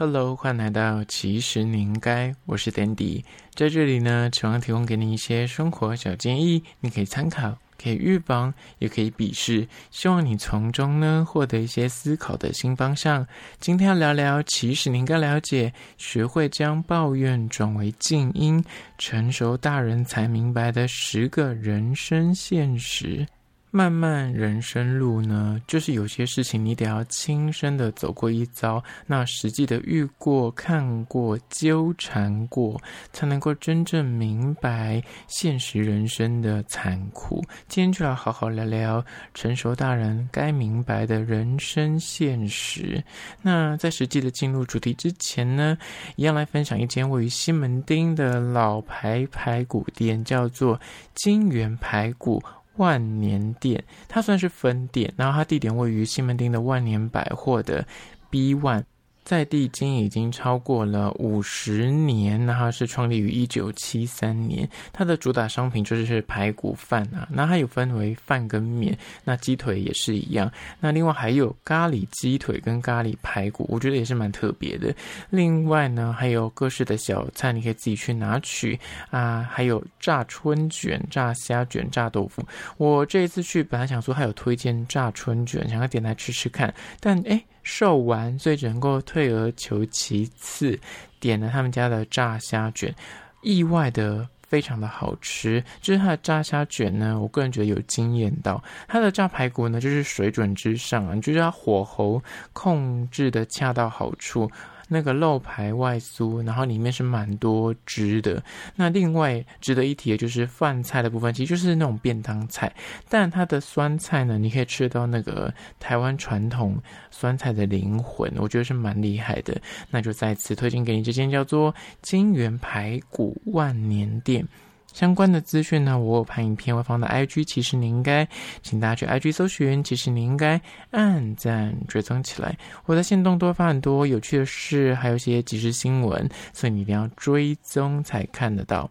Hello，欢迎来到其实你应该，我是 Dandy，在这里呢，希望提供给你一些生活小建议，你可以参考，可以预防，也可以鄙视，希望你从中呢获得一些思考的新方向。今天要聊聊，其实你应该了解，学会将抱怨转为静音，成熟大人才明白的十个人生现实。漫漫人生路呢，就是有些事情你得要亲身的走过一遭，那实际的遇过、看过、纠缠过，才能够真正明白现实人生的残酷。今天就来好好聊聊成熟大人该明白的人生现实。那在实际的进入主题之前呢，一样来分享一间位于西门町的老牌排骨店，叫做金源排骨。万年店，它算是分店，然后它地点位于西门町的万年百货的 B One。在地经已经超过了五十年，那它是创立于一九七三年。它的主打商品就是排骨饭啊，那它有分为饭跟面，那鸡腿也是一样。那另外还有咖喱鸡腿跟咖喱排骨，我觉得也是蛮特别的。另外呢，还有各式的小菜，你可以自己去拿取啊。还有炸春卷、炸虾卷、炸豆腐。我这一次去本来想说还有推荐炸春卷，想要点来吃吃看，但诶。售完，所以只能够退而求其次，点了他们家的炸虾卷，意外的非常的好吃。就是它的炸虾卷呢，我个人觉得有惊艳到。它的炸排骨呢，就是水准之上啊，就是它火候控制的恰到好处。那个肉排外酥，然后里面是蛮多汁的。那另外值得一提的就是饭菜的部分，其实就是那种便当菜，但它的酸菜呢，你可以吃到那个台湾传统酸菜的灵魂，我觉得是蛮厉害的。那就再次推荐给你这间叫做金源排骨万年店。相关的资讯呢，我有拍影片，会放到 IG。其实你应该，请大家去 IG 搜寻。其实你应该按赞追踪起来。我在限动多发很多有趣的事，还有一些即时新闻，所以你一定要追踪才看得到。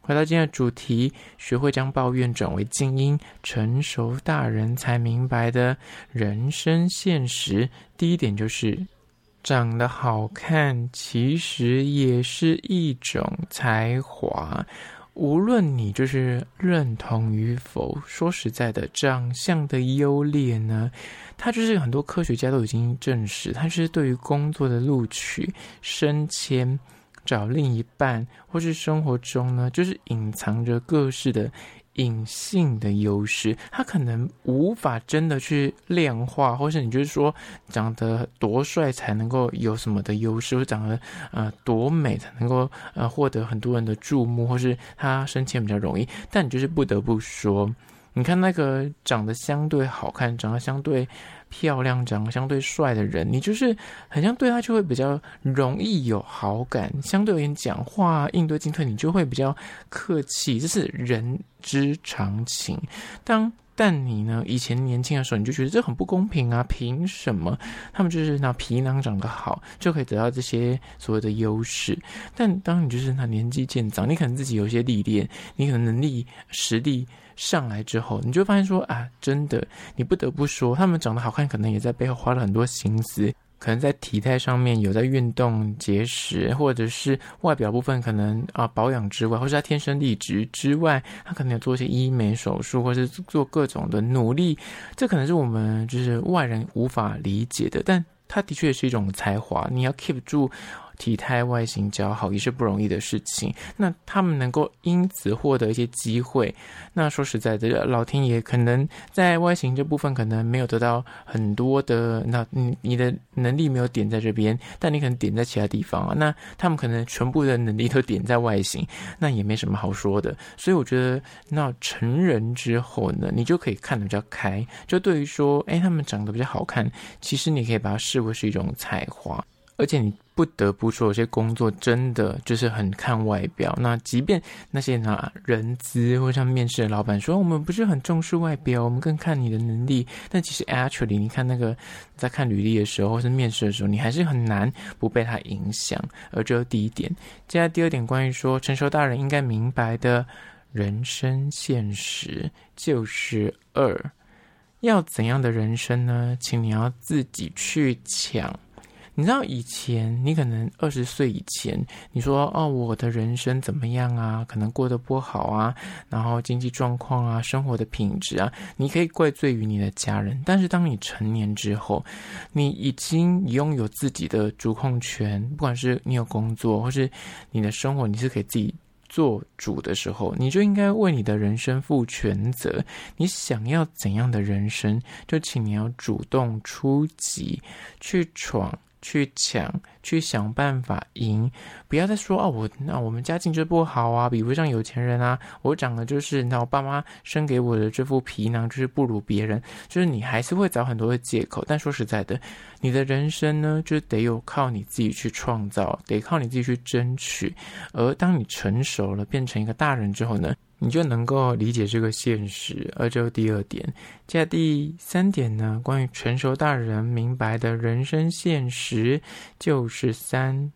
回到今天的主题，学会将抱怨转为静音，成熟大人才明白的人生现实。第一点就是，长得好看其实也是一种才华。无论你就是认同与否，说实在的，长相的优劣呢，它就是很多科学家都已经证实，它是对于工作的录取、升迁、找另一半，或是生活中呢，就是隐藏着各式的。隐性的优势，他可能无法真的去量化，或是你就是说长得多帅才能够有什么的优势，或长得呃多美才能够呃获得很多人的注目，或是他升迁比较容易。但你就是不得不说，你看那个长得相对好看，长得相对。漂亮、长得相对帅的人，你就是很像对他就会比较容易有好感。相对而言，讲话应对进退，你就会比较客气，这是人之常情。当但你呢，以前年轻的时候，你就觉得这很不公平啊！凭什么他们就是那皮囊长得好，就可以得到这些所谓的优势？但当你就是那年纪渐长，你可能自己有些历练，你可能能力实力。上来之后，你就发现说啊，真的，你不得不说，他们长得好看，可能也在背后花了很多心思，可能在体态上面有在运动、节食，或者是外表部分可能啊保养之外，或是他天生丽质之外，他可能有做一些医美手术，或是做各种的努力，这可能是我们就是外人无法理解的，但他的确是一种才华，你要 keep 住。体态外形姣好也是不容易的事情。那他们能够因此获得一些机会，那说实在的，老天爷可能在外形这部分可能没有得到很多的，那你你的能力没有点在这边，但你可能点在其他地方啊。那他们可能全部的能力都点在外形，那也没什么好说的。所以我觉得，那成人之后呢，你就可以看得比较开。就对于说，哎，他们长得比较好看，其实你可以把它视为是一种才华。而且你不得不说，有些工作真的就是很看外表。那即便那些拿人资或像面试的老板说，我们不是很重视外表，我们更看你的能力。但其实 actually，你看那个在看履历的时候，或是面试的时候，你还是很难不被他影响。而这是第一点。接下来第二点，关于说成熟大人应该明白的人生现实，就是二，要怎样的人生呢？请你要自己去抢。你知道以前你可能二十岁以前，你说哦，我的人生怎么样啊？可能过得不好啊，然后经济状况啊，生活的品质啊，你可以怪罪于你的家人。但是当你成年之后，你已经拥有自己的主控权，不管是你有工作，或是你的生活，你是可以自己。做主的时候，你就应该为你的人生负全责。你想要怎样的人生，就请你要主动出击，去闯。去抢，去想办法赢，不要再说哦，我那我们家境就不好啊，比不上有钱人啊，我长得就是那我爸妈生给我的这副皮囊就是不如别人，就是你还是会找很多的借口。但说实在的，你的人生呢，就得有靠你自己去创造，得靠你自己去争取。而当你成熟了，变成一个大人之后呢，你就能够理解这个现实，而这第二点。接下第三点呢，关于成熟大人明白的人生现实，就是三，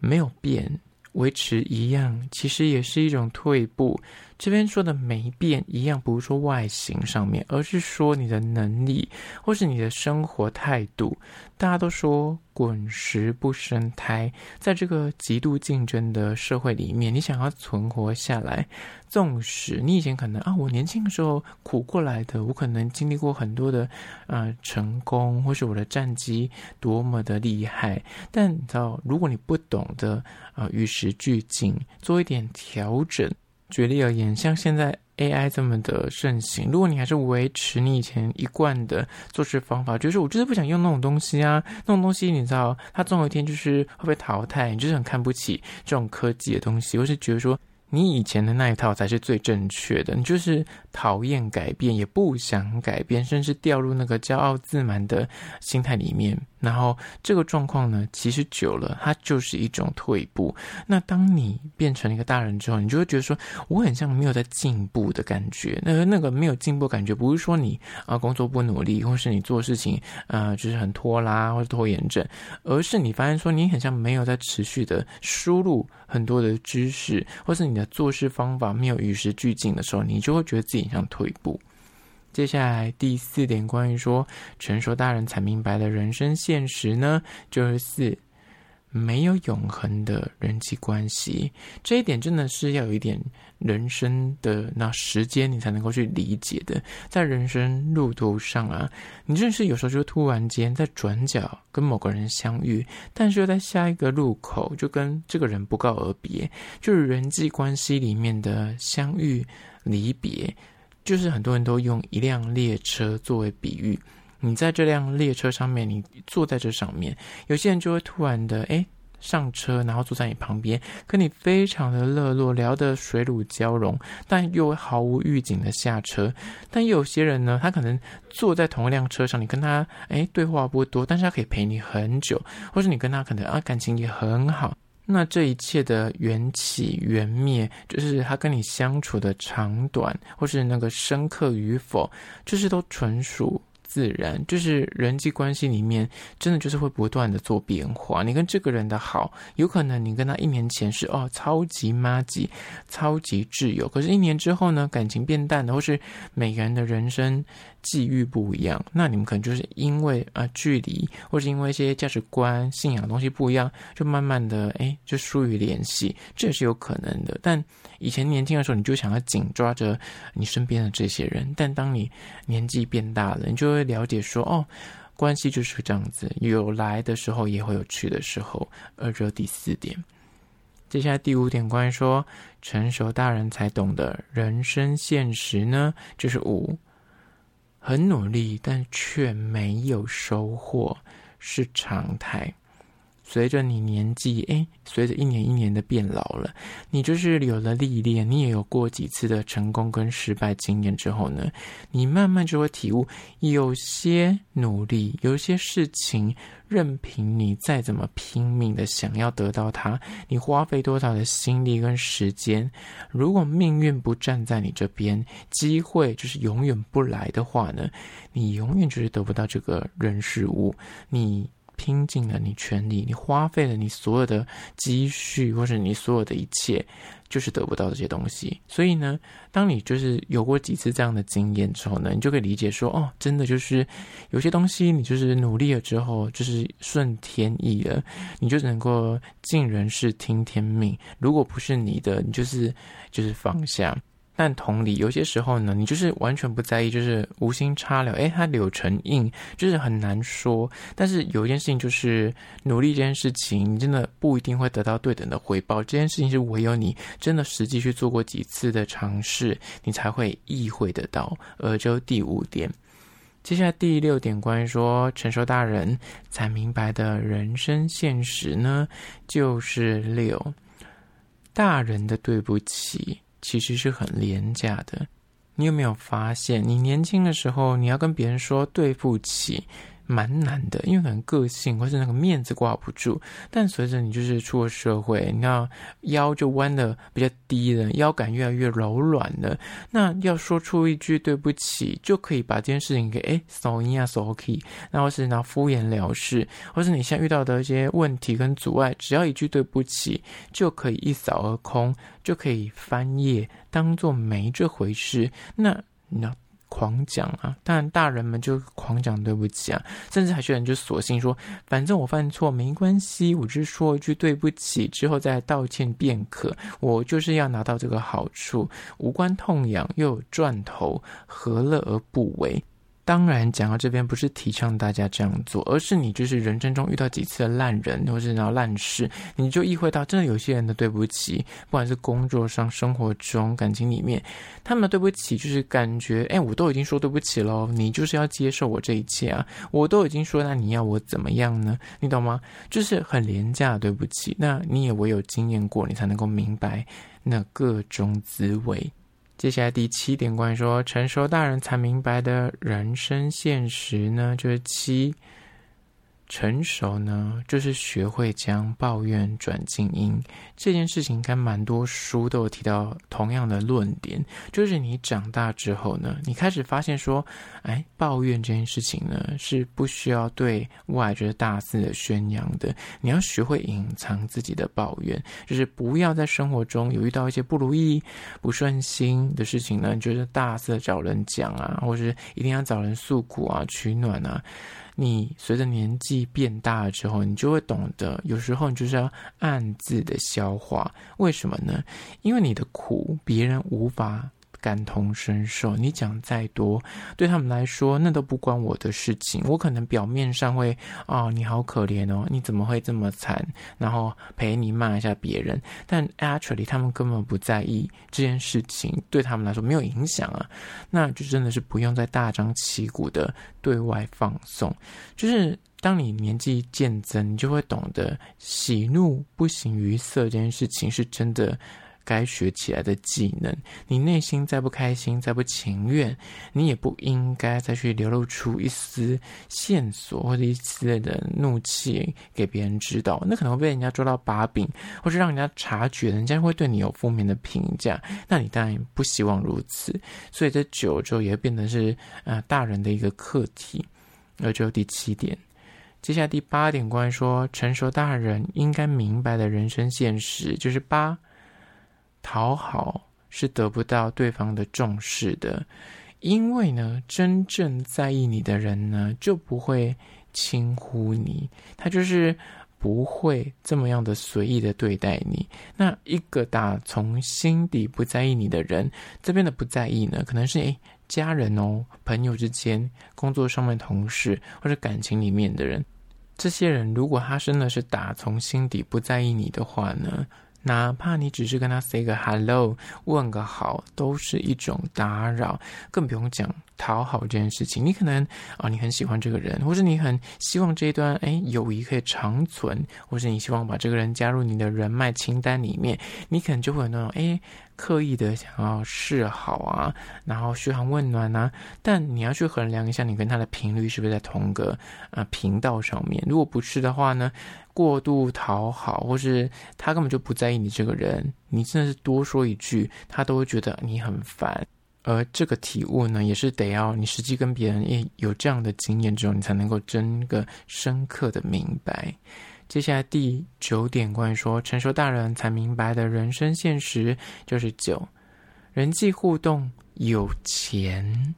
没有变，维持一样，其实也是一种退步。这边说的没变一样，不是说外形上面，而是说你的能力或是你的生活态度。大家都说滚石不生苔，在这个极度竞争的社会里面，你想要存活下来，纵使你以前可能啊，我年轻的时候苦过来的，我可能经历过很多的呃成功，或是我的战绩多么的厉害，但你知道，如果你不懂得啊、与时俱进，做一点调整。举例而言，像现在 AI 这么的盛行，如果你还是维持你以前一贯的做事方法，就是我就是不想用那种东西啊，那种东西你知道，它总有一天就是会被淘汰，你就是很看不起这种科技的东西，或是觉得说。你以前的那一套才是最正确的，你就是讨厌改变，也不想改变，甚至掉入那个骄傲自满的心态里面。然后这个状况呢，其实久了，它就是一种退步。那当你变成一个大人之后，你就会觉得说，我很像没有在进步的感觉。那那个没有进步感觉，不是说你啊工作不努力，或是你做事情啊就是很拖拉或者拖延症，而是你发现说，你很像没有在持续的输入很多的知识，或是你的。做事方法没有与时俱进的时候，你就会觉得自己像退步。接下来第四点，关于说成熟大人才明白的人生现实呢，就是四。没有永恒的人际关系，这一点真的是要有一点人生的那时间，你才能够去理解的。在人生路途上啊，你真是有时候就突然间在转角跟某个人相遇，但是又在下一个路口就跟这个人不告而别，就是人际关系里面的相遇离别，就是很多人都用一辆列车作为比喻。你在这辆列车上面，你坐在这上面，有些人就会突然的诶上车，然后坐在你旁边，跟你非常的热络，聊得水乳交融，但又毫无预警的下车。但有些人呢，他可能坐在同一辆车上，你跟他诶对话不多，但是他可以陪你很久，或是你跟他可能啊感情也很好。那这一切的缘起缘灭，就是他跟你相处的长短，或是那个深刻与否，就是都纯属。自然就是人际关系里面，真的就是会不断的做变化。你跟这个人的好，有可能你跟他一年前是哦超级妈级、超级挚友，可是一年之后呢，感情变淡了，或是每个人的人生际遇不一样，那你们可能就是因为啊、距离，或是因为一些价值观、信仰的东西不一样，就慢慢的哎就疏于联系，这也是有可能的。但以前年轻的时候，你就想要紧抓着你身边的这些人，但当你年纪变大了，你就会。了解说哦，关系就是这样子，有来的时候也会有去的时候。而这第四点，接下来第五点，关于说成熟大人才懂得人生现实呢，就是五，很努力但却没有收获是常态。随着你年纪，诶，随着一年一年的变老了，你就是有了历练，你也有过几次的成功跟失败经验之后呢，你慢慢就会体悟，有些努力，有些事情，任凭你再怎么拼命的想要得到它，你花费多少的心力跟时间，如果命运不站在你这边，机会就是永远不来的话呢，你永远就是得不到这个人事物，你。拼尽了你全力，你花费了你所有的积蓄，或是你所有的一切，就是得不到这些东西。所以呢，当你就是有过几次这样的经验之后呢，你就可以理解说，哦，真的就是有些东西，你就是努力了之后，就是顺天意了，你就能够尽人事听天命。如果不是你的，你就是就是放下。但同理，有些时候呢，你就是完全不在意，就是无心插柳，诶，它柳成荫，就是很难说。但是有一件事情，就是努力这件事情，你真的不一定会得到对等的回报。这件事情是唯有你真的实际去做过几次的尝试，你才会意会得到。而就第五点，接下来第六点，关于说成熟大人才明白的人生现实呢，就是六大人的对不起。其实是很廉价的。你有没有发现，你年轻的时候，你要跟别人说对不起，蛮难的，因为可能个性或是那个面子挂不住。但随着你就是出了社会，你要腰就弯的比较低了，腰杆越来越柔软了。那要说出一句对不起，就可以把这件事情给哎扫一啊扫 OK，然后是拿敷衍了事，或是你现在遇到的一些问题跟阻碍，只要一句对不起，就可以一扫而空，就可以翻页，当做没这回事。那那。狂讲啊！但，大人们就狂讲对不起啊，甚至还有人就索性说，反正我犯错没关系，我只是说一句对不起之后再道歉便可。我就是要拿到这个好处，无关痛痒又有赚头，何乐而不为？当然，讲到这边不是提倡大家这样做，而是你就是人生中遇到几次的烂人，或是然后烂事，你就意会到，真的有些人的对不起，不管是工作上、生活中、感情里面，他们的对不起就是感觉，哎，我都已经说对不起喽，你就是要接受我这一切啊，我都已经说，那你要我怎么样呢？你懂吗？就是很廉价的对不起，那你也唯有经验过，你才能够明白那各种滋味。接下来第七点，关于说成熟大人才明白的人生现实呢，就是七。成熟呢，就是学会将抱怨转静音。这件事情，应该蛮多书都有提到同样的论点。就是你长大之后呢，你开始发现说，哎，抱怨这件事情呢，是不需要对外就是大肆的宣扬的。你要学会隐藏自己的抱怨，就是不要在生活中有遇到一些不如意、不顺心的事情呢，你就是大肆的找人讲啊，或者是一定要找人诉苦啊、取暖啊。你随着年纪变大了之后，你就会懂得，有时候你就是要暗自的消化。为什么呢？因为你的苦别人无法感同身受，你讲再多，对他们来说那都不关我的事情。我可能表面上会哦，你好可怜哦，你怎么会这么惨？然后陪你骂一下别人，但 actually 他们根本不在意这件事情，对他们来说没有影响啊。那就真的是不用再大张旗鼓的对外放送。就是当你年纪渐增，你就会懂得喜怒不形于色这件事情是真的。该学起来的技能，你内心再不开心、再不情愿，你也不应该再去流露出一丝线索或者一丝的怒气给别人知道，那可能会被人家抓到把柄，或是让人家察觉，人家会对你有负面的评价，那你当然不希望如此。所以这久之后也变得是呃大人的一个课题。而就第七点，接下来第八点，关于说成熟大人应该明白的人生现实，就是八。讨好是得不到对方的重视的，因为呢，真正在意你的人呢，就不会轻忽你，他就是不会这么样的随意的对待你。那一个打从心底不在意你的人，这边的不在意呢，可能是诶家人哦、朋友之间、工作上面同事或者感情里面的人，这些人如果他真的是打从心底不在意你的话呢，哪怕你只是跟他 say 个 hello，问个好，都是一种打扰，更不用讲讨好这件事情。你可能啊、你很喜欢这个人，或是你很希望这一段哎友谊可以长存，或是你希望把这个人加入你的人脉清单里面，你可能就会有那种哎。刻意的想要示好啊，然后嘘寒问暖啊，但你要去衡量一下，你跟他的频率是不是在同个啊频道上面。如果不是的话呢，过度讨好，或是他根本就不在意你这个人，你真的是多说一句，他都会觉得你很烦。而这个体悟呢，也是得要你实际跟别人也有这样的经验之后，你才能够真个深刻的明白。接下来第九点，关于说成熟大人才明白的人生现实，就是九，人际互动有钱。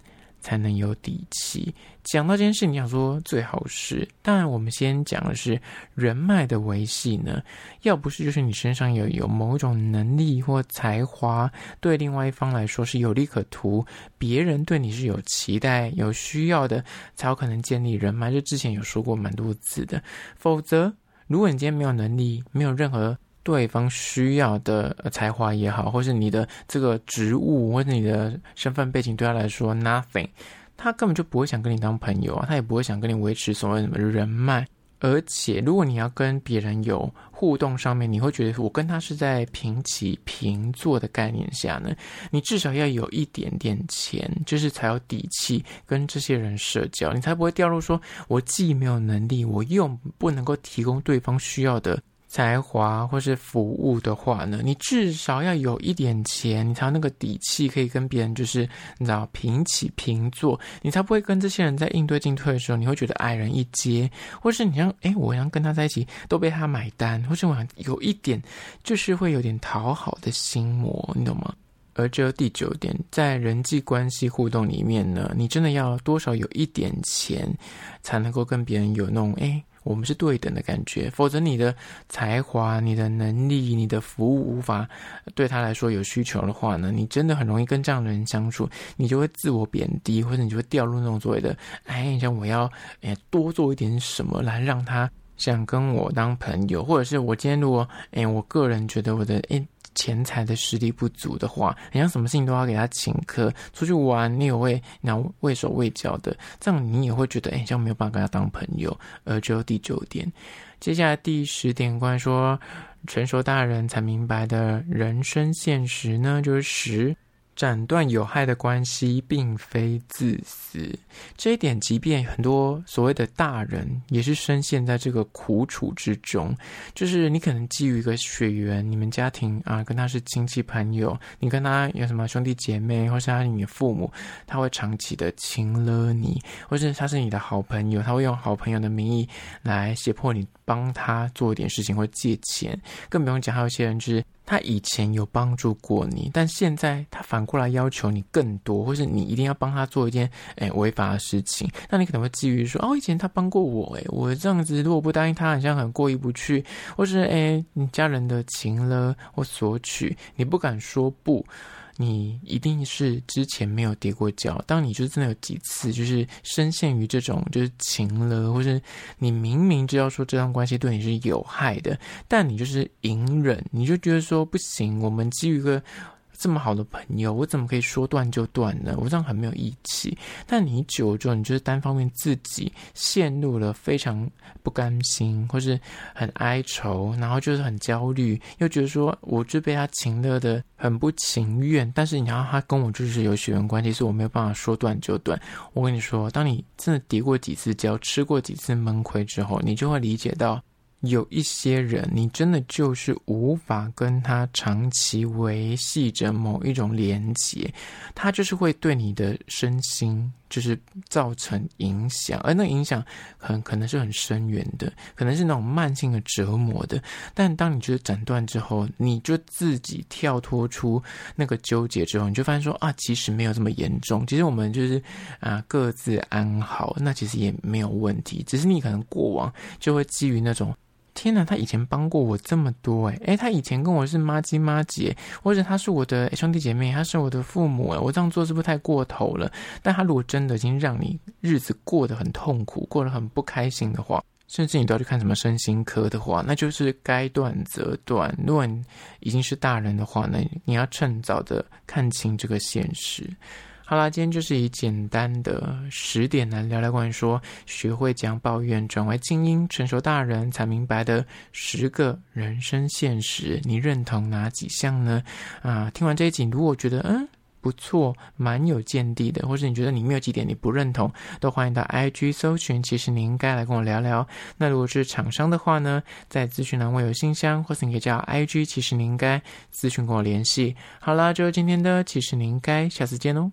才能有底气。讲到这件事，你想说最好是，当然我们先讲的是人脉的维系呢。要不是就是你身上有有某种能力或才华，对另外一方来说是有利可图，别人对你是有期待、有需要的，才有可能建立人脉。就之前有说过蛮多次的。否则，如果你今天没有能力，没有任何。对方需要的才华也好，或是你的这个职务，或者你的身份背景，对他来说 nothing，他根本就不会想跟你当朋友啊，他也不会想跟你维持所谓什么人脉。而且，如果你要跟别人有互动上面，你会觉得我跟他是在平起平坐的概念下呢，你至少要有一点点钱，就是才有底气跟这些人社交，你才不会掉入说我既没有能力，我又不能够提供对方需要的。才华或是服务的话呢，你至少要有一点钱，你才有那个底气可以跟别人就是你知道平起平坐，你才不会跟这些人在应对进退的时候，你会觉得矮人一截，或是你像哎，我想跟他在一起都被他买单，或是我想有一点就是会有点讨好的心魔，你懂吗？而这第九点，在人际关系互动里面呢，你真的要多少有一点钱，才能够跟别人有那种哎。我们是对等的感觉，否则你的才华、你的能力、你的服务无法对他来说有需求的话呢，你真的很容易跟这样的人相处，你就会自我贬低，或者你就会掉入那种所谓的，哎，像我要哎多做一点什么来让他想跟我当朋友，或者是我今天如果哎，我个人觉得我的哎。钱财的实力不足的话，你像什么事情都要给他请客，出去玩你也会然后畏手畏脚的，这样你也会觉得哎，这样没有办法跟他当朋友。而只有第九点，接下来第十点，关于说成熟大人才明白的人生现实呢，就是十。斩断有害的关系，并非自私。这一点，即便很多所谓的大人，也是深陷在这个苦楚之中。就是你可能基于一个血缘，你们家庭啊，跟他是亲戚朋友，你跟他有什么兄弟姐妹，或是他是你的父母，他会长期的情勒你，或是他是你的好朋友，他会用好朋友的名义来胁迫你帮他做一点事情或借钱。更不用讲，还有些人就是。他以前有帮助过你，但现在他反过来要求你更多，或是你一定要帮他做一件诶违法的事情，那你可能会基于说，哦，以前他帮过我，诶，我这样子如果不答应他，好像很过意不去，或是诶，你家人的情了或索取，你不敢说不。你一定是之前没有跌过跤。当你就真的有几次，就是深陷于这种就是情了，或是你明明知道说这段关系对你是有害的，但你就是隐忍，你就觉得说不行，我们基于一个。这么好的朋友，我怎么可以说断就断呢？我这样很没有义气。但你久了之后，你就是单方面自己陷入了非常不甘心，或是很哀愁，然后就是很焦虑，又觉得说我就被他情勒的很不情愿。但是你要他跟我就是有血缘关系，所以我没有办法说断就断。我跟你说，当你真的跌过几次跤，吃过几次闷亏之后，你就会理解到。有一些人，你真的就是无法跟他长期维系着某一种连接，他就是会对你的身心就是造成影响，而那影响很可能是很深远的，可能是那种慢性的折磨的。但当你觉得斩断之后，你就自己跳脱出那个纠结之后，你就发现说啊，其实没有这么严重，其实我们就是啊各自安好，那其实也没有问题，只是你可能过往就会基于那种。天哪，他以前帮过我这么多诶，诶，他以前跟我是麻吉麻姐，或者他是我的兄弟姐妹，他是我的父母诶，我这样做是不是太过头了？但他如果真的已经让你日子过得很痛苦，过得很不开心的话，甚至你都要去看什么身心科的话，那就是该断则断。如果你已经是大人的话呢，你要趁早的看清这个现实。好啦，今天就是以简单的十点来聊聊关于说学会将抱怨转为静音，成熟大人才明白的十个人生现实。你认同哪几项呢？啊，听完这一集，如果觉得嗯。不错，蛮有见地的，或者你觉得里面有几点你不认同，都欢迎到 IG 搜寻，其实你应该来跟我聊聊。那如果是厂商的话呢，在资讯栏位有信箱，或是你可以叫 IG，其实你应该咨询跟我联系。好啦，就今天的，其实你应该下次见哦。